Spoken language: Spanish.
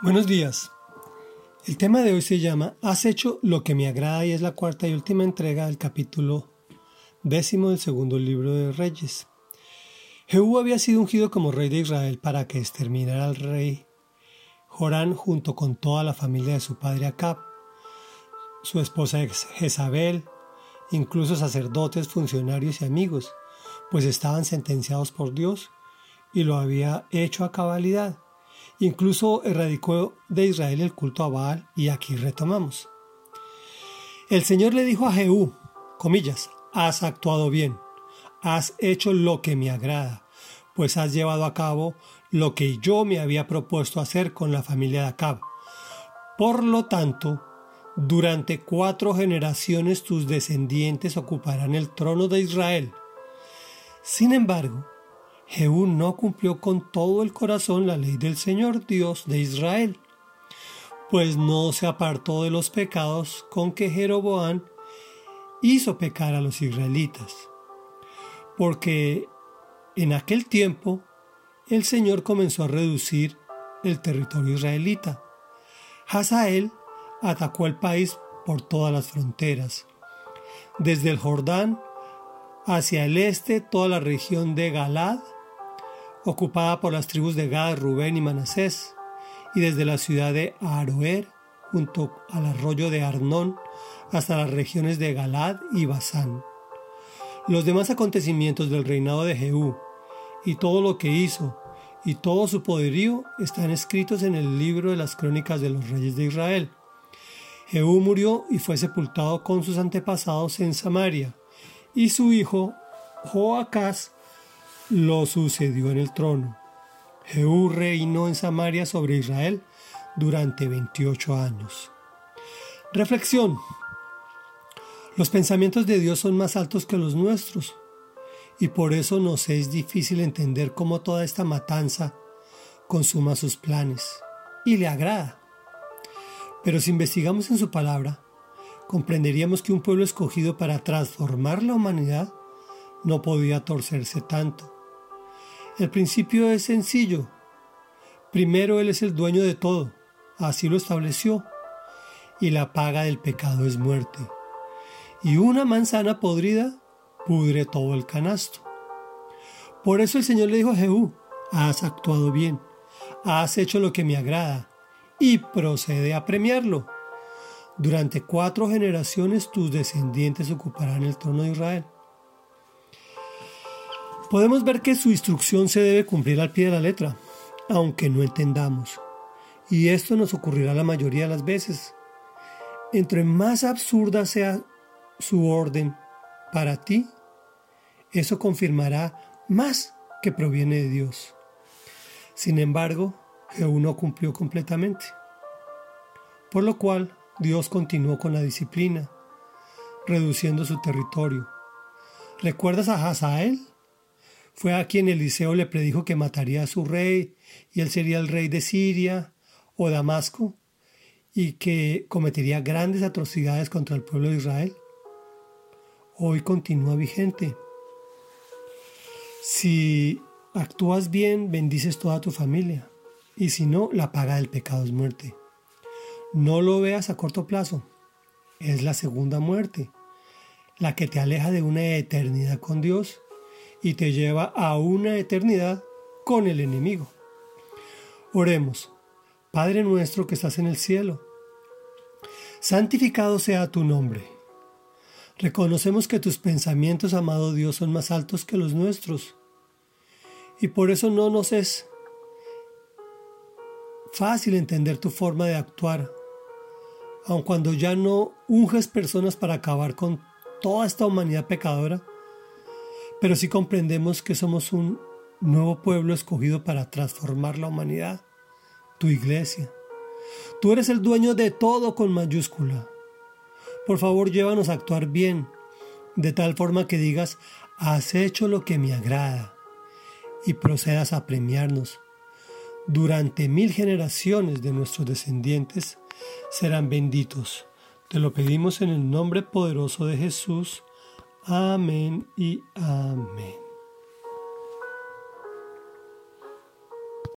Buenos días. El tema de hoy se llama Has hecho lo que me agrada y es la cuarta y última entrega del capítulo décimo del segundo libro de Reyes. Jehú había sido ungido como rey de Israel para que exterminara al rey Jorán junto con toda la familia de su padre Acab, su esposa Jezabel, incluso sacerdotes, funcionarios y amigos, pues estaban sentenciados por Dios y lo había hecho a cabalidad Incluso erradicó de Israel el culto a Baal y aquí retomamos. El Señor le dijo a Jehú, comillas, has actuado bien, has hecho lo que me agrada, pues has llevado a cabo lo que yo me había propuesto hacer con la familia de Acab. Por lo tanto, durante cuatro generaciones tus descendientes ocuparán el trono de Israel. Sin embargo, Jehú no cumplió con todo el corazón la ley del Señor Dios de Israel, pues no se apartó de los pecados con que Jeroboam hizo pecar a los israelitas. Porque en aquel tiempo el Señor comenzó a reducir el territorio israelita. Hazael atacó el país por todas las fronteras, desde el Jordán hacia el este toda la región de Galad ocupada por las tribus de Gad, Rubén y Manasés, y desde la ciudad de Aroer, junto al arroyo de Arnón, hasta las regiones de Galad y Basán. Los demás acontecimientos del reinado de Jehú, y todo lo que hizo, y todo su poderío están escritos en el libro de las crónicas de los reyes de Israel. Jehú murió y fue sepultado con sus antepasados en Samaria, y su hijo Joacás lo sucedió en el trono. Jehú reinó en Samaria sobre Israel durante 28 años. Reflexión. Los pensamientos de Dios son más altos que los nuestros y por eso nos es difícil entender cómo toda esta matanza consuma sus planes y le agrada. Pero si investigamos en su palabra, comprenderíamos que un pueblo escogido para transformar la humanidad no podía torcerse tanto el principio es sencillo. Primero Él es el dueño de todo, así lo estableció, y la paga del pecado es muerte. Y una manzana podrida pudre todo el canasto. Por eso el Señor le dijo a Jehú, has actuado bien, has hecho lo que me agrada, y procede a premiarlo. Durante cuatro generaciones tus descendientes ocuparán el trono de Israel. Podemos ver que su instrucción se debe cumplir al pie de la letra, aunque no entendamos. Y esto nos ocurrirá la mayoría de las veces. Entre más absurda sea su orden para ti, eso confirmará más que proviene de Dios. Sin embargo, Jehú no cumplió completamente. Por lo cual, Dios continuó con la disciplina, reduciendo su territorio. ¿Recuerdas a Hazael? Fue a quien Eliseo le predijo que mataría a su rey y él sería el rey de Siria o Damasco y que cometería grandes atrocidades contra el pueblo de Israel. Hoy continúa vigente. Si actúas bien, bendices toda tu familia y si no, la paga del pecado es muerte. No lo veas a corto plazo. Es la segunda muerte, la que te aleja de una eternidad con Dios y te lleva a una eternidad con el enemigo. Oremos, Padre nuestro que estás en el cielo, santificado sea tu nombre. Reconocemos que tus pensamientos, amado Dios, son más altos que los nuestros y por eso no nos es fácil entender tu forma de actuar, aun cuando ya no unges personas para acabar con toda esta humanidad pecadora, pero sí comprendemos que somos un nuevo pueblo escogido para transformar la humanidad, tu iglesia. Tú eres el dueño de todo con mayúscula. Por favor, llévanos a actuar bien, de tal forma que digas, has hecho lo que me agrada, y procedas a premiarnos. Durante mil generaciones de nuestros descendientes serán benditos. Te lo pedimos en el nombre poderoso de Jesús. Amén y amén.